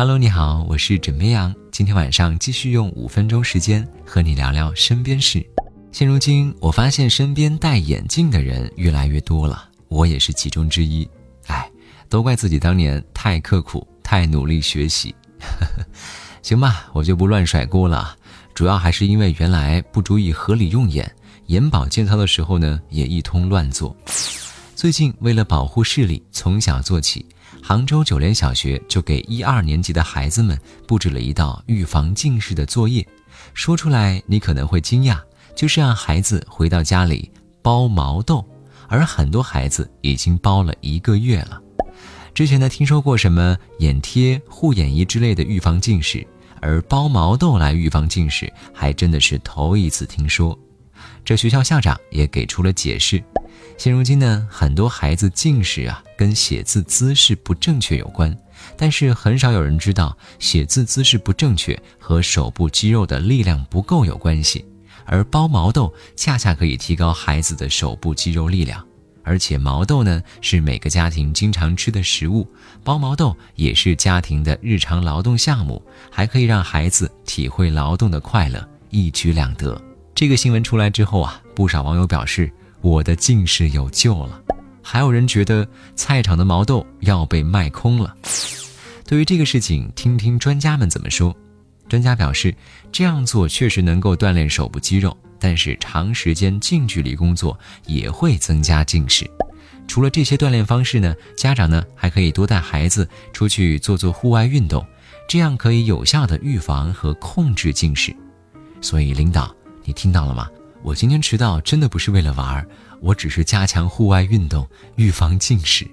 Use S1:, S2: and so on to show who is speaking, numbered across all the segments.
S1: Hello，你好，我是枕边羊。今天晚上继续用五分钟时间和你聊聊身边事。现如今，我发现身边戴眼镜的人越来越多了，我也是其中之一。哎，都怪自己当年太刻苦，太努力学习。行吧，我就不乱甩锅了。主要还是因为原来不注意合理用眼，眼保健操的时候呢，也一通乱做。最近为了保护视力，从小做起。杭州九莲小学就给一二年级的孩子们布置了一道预防近视的作业，说出来你可能会惊讶，就是让孩子回到家里包毛豆，而很多孩子已经包了一个月了。之前呢听说过什么眼贴、护眼仪之类的预防近视，而包毛豆来预防近视还真的是头一次听说。这学校校长也给出了解释。现如今呢，很多孩子近视啊，跟写字姿势不正确有关，但是很少有人知道写字姿势不正确和手部肌肉的力量不够有关系。而包毛豆恰恰可以提高孩子的手部肌肉力量，而且毛豆呢是每个家庭经常吃的食物，包毛豆也是家庭的日常劳动项目，还可以让孩子体会劳动的快乐，一举两得。这个新闻出来之后啊，不少网友表示。我的近视有救了，还有人觉得菜场的毛豆要被卖空了。对于这个事情，听听专家们怎么说。专家表示，这样做确实能够锻炼手部肌肉，但是长时间近距离工作也会增加近视。除了这些锻炼方式呢，家长呢还可以多带孩子出去做做户外运动，这样可以有效的预防和控制近视。所以，领导，你听到了吗？我今天迟到真的不是为了玩儿，我只是加强户外运动，预防近视。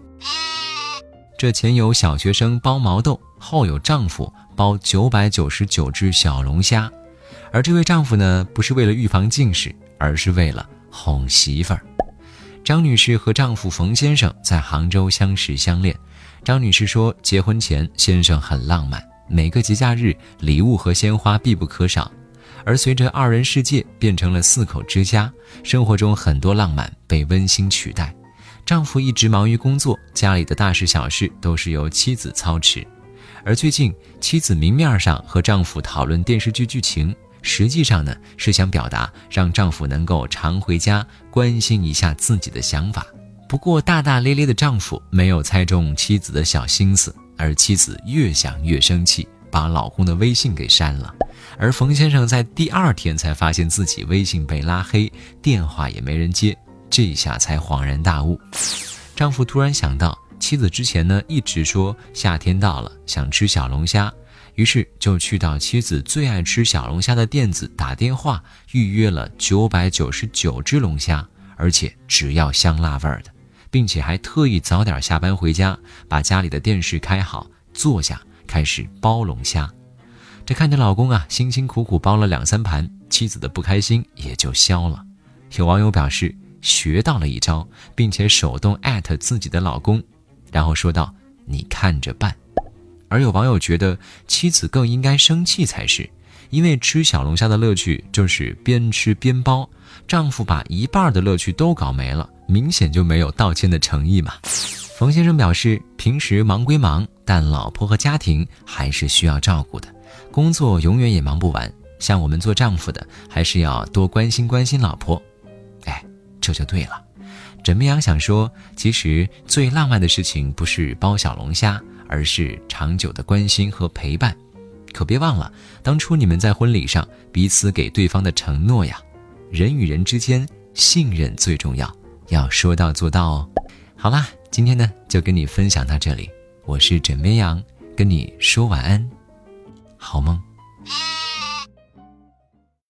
S1: 这前有小学生包毛豆，后有丈夫包九百九十九只小龙虾，而这位丈夫呢，不是为了预防近视，而是为了哄媳妇儿。张女士和丈夫冯先生在杭州相识相恋。张女士说，结婚前先生很浪漫，每个节假日礼物和鲜花必不可少。而随着二人世界变成了四口之家，生活中很多浪漫被温馨取代。丈夫一直忙于工作，家里的大事小事都是由妻子操持。而最近，妻子明面上和丈夫讨论电视剧剧情，实际上呢是想表达让丈夫能够常回家关心一下自己的想法。不过，大大咧咧的丈夫没有猜中妻子的小心思，而妻子越想越生气，把老公的微信给删了。而冯先生在第二天才发现自己微信被拉黑，电话也没人接，这下才恍然大悟。丈夫突然想到，妻子之前呢一直说夏天到了想吃小龙虾，于是就去到妻子最爱吃小龙虾的店子打电话预约了九百九十九只龙虾，而且只要香辣味的，并且还特意早点下班回家，把家里的电视开好，坐下开始剥龙虾。这看着老公啊，辛辛苦苦包了两三盘，妻子的不开心也就消了。有网友表示学到了一招，并且手动艾特自己的老公，然后说道：“你看着办。”而有网友觉得妻子更应该生气才是，因为吃小龙虾的乐趣就是边吃边包，丈夫把一半的乐趣都搞没了，明显就没有道歉的诚意嘛。冯先生表示，平时忙归忙，但老婆和家庭还是需要照顾的。工作永远也忙不完，像我们做丈夫的，还是要多关心关心老婆。哎，这就对了。枕边羊想说，其实最浪漫的事情不是包小龙虾，而是长久的关心和陪伴。可别忘了，当初你们在婚礼上彼此给对方的承诺呀。人与人之间信任最重要，要说到做到哦。好啦，今天呢就跟你分享到这里。我是枕边羊，跟你说晚安。好梦。